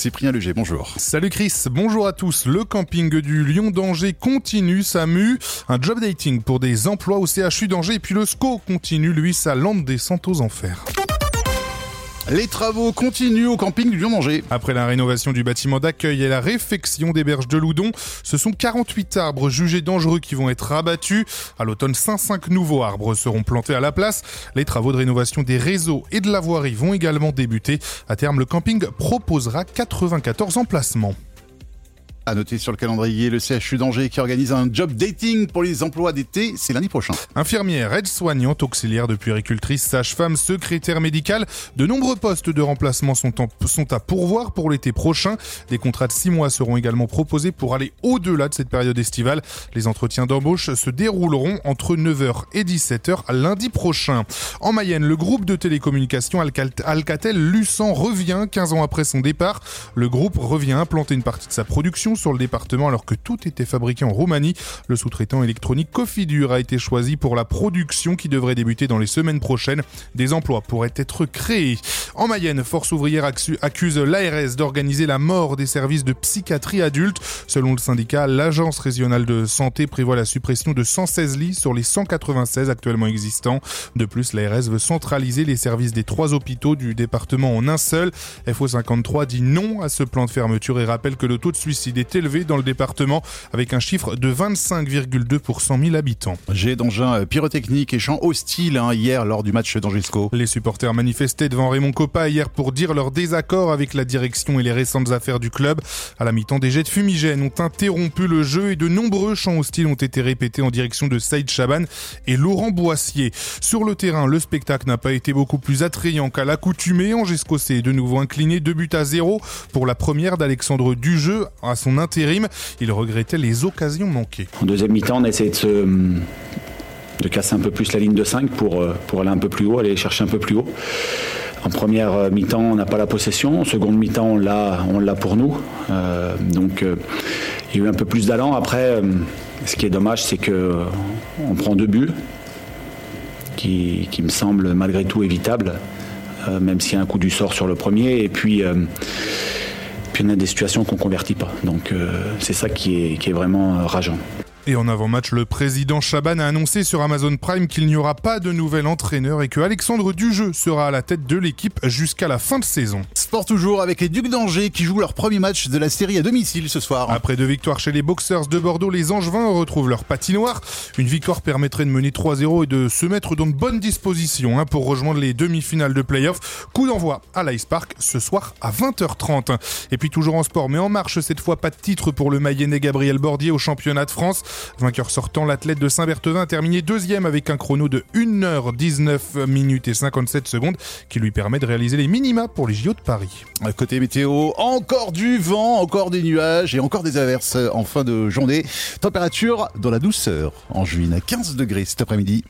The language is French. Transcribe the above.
Cyprien Leger, bonjour. Salut Chris, bonjour à tous. Le camping du Lyon d'Angers continue sa mue. Un job dating pour des emplois au CHU d'Angers et puis le SCO continue lui sa lande descente aux enfers. Les travaux continuent au camping du Lyon d'Angers. Après la rénovation du bâtiment d'accueil et la réfection des berges de Loudon, ce sont 48 arbres jugés dangereux qui vont être abattus. À l'automne, 5 nouveaux arbres seront plantés à la place. Les travaux de rénovation des réseaux et de la voirie vont également débuter. À terme, le camping proposera 94 emplacements. À noter sur le calendrier, le CHU d'Angers qui organise un job dating pour les emplois d'été, c'est lundi prochain. Infirmière, aide-soignante, auxiliaire de puéricultrice, sage-femme, secrétaire médicale, de nombreux postes de remplacement sont, sont à pourvoir pour l'été prochain. Des contrats de 6 mois seront également proposés pour aller au-delà de cette période estivale. Les entretiens d'embauche se dérouleront entre 9h et 17h lundi prochain. En Mayenne, le groupe de télécommunications Alcatel-Lucent revient 15 ans après son départ. Le groupe revient implanter une partie de sa production sur le département alors que tout était fabriqué en Roumanie. Le sous-traitant électronique Cofidur a été choisi pour la production qui devrait débuter dans les semaines prochaines. Des emplois pourraient être créés. En Mayenne, Force ouvrière accuse l'ARS d'organiser la mort des services de psychiatrie adulte. Selon le syndicat, l'agence régionale de santé prévoit la suppression de 116 lits sur les 196 actuellement existants. De plus, l'ARS veut centraliser les services des trois hôpitaux du département en un seul. FO53 dit non à ce plan de fermeture et rappelle que le taux de suicide est élevé dans le département avec un chiffre de 25,2 pour 100 000 habitants. J'ai d'engins pyrotechniques et chants hostiles hein, hier lors du match d'Angesco. Les supporters manifestaient devant Raymond Coppa hier pour dire leur désaccord avec la direction et les récentes affaires du club. À la mi-temps, des jets de fumigène ont interrompu le jeu et de nombreux chants hostiles ont été répétés en direction de Saïd Chaban et Laurent Boissier. Sur le terrain, le spectacle n'a pas été beaucoup plus attrayant qu'à l'accoutumée. Angesco s'est de nouveau incliné 2 buts à 0 pour la première d'Alexandre Dujeu à son intérim. Il regrettait les occasions manquées. En deuxième mi-temps, on a essayé de se de casser un peu plus la ligne de 5 pour, euh, pour aller un peu plus haut, aller chercher un peu plus haut. En première euh, mi-temps, on n'a pas la possession. En seconde mi-temps, on l'a, on l'a pour nous. Euh, donc, il y a eu un peu plus d'allant. Après, ce qui est dommage, c'est que on prend deux buts, qui, qui me semblent malgré tout évitables, même s'il y a un coup du sort sur le premier. Et puis des situations qu'on convertit pas. Donc euh, c'est ça qui est, qui est vraiment euh, rageant. Et en avant-match, le président Chaban a annoncé sur Amazon Prime qu'il n'y aura pas de nouvel entraîneur et que Alexandre Dujeu sera à la tête de l'équipe jusqu'à la fin de saison. Sport toujours avec les Ducs d'Angers qui jouent leur premier match de la série à domicile ce soir. Après deux victoires chez les Boxers de Bordeaux, les Angevins retrouvent leur patinoire. Une victoire permettrait de mener 3-0 et de se mettre dans de bonnes dispositions hein, pour rejoindre les demi-finales de playoff. Coup d'envoi à l'Ice Park ce soir à 20h30. Et puis toujours en sport, mais en marche cette fois pas de titre pour le Mayennais Gabriel Bordier au championnat de France. Vainqueur sortant, l'athlète de Saint-Berthevin a terminé deuxième avec un chrono de 1h19 minutes et 57 secondes qui lui permet de réaliser les minima pour les JO de Paris. Côté météo, encore du vent, encore des nuages et encore des averses en fin de journée. Température dans la douceur en juin à 15 degrés cet après-midi.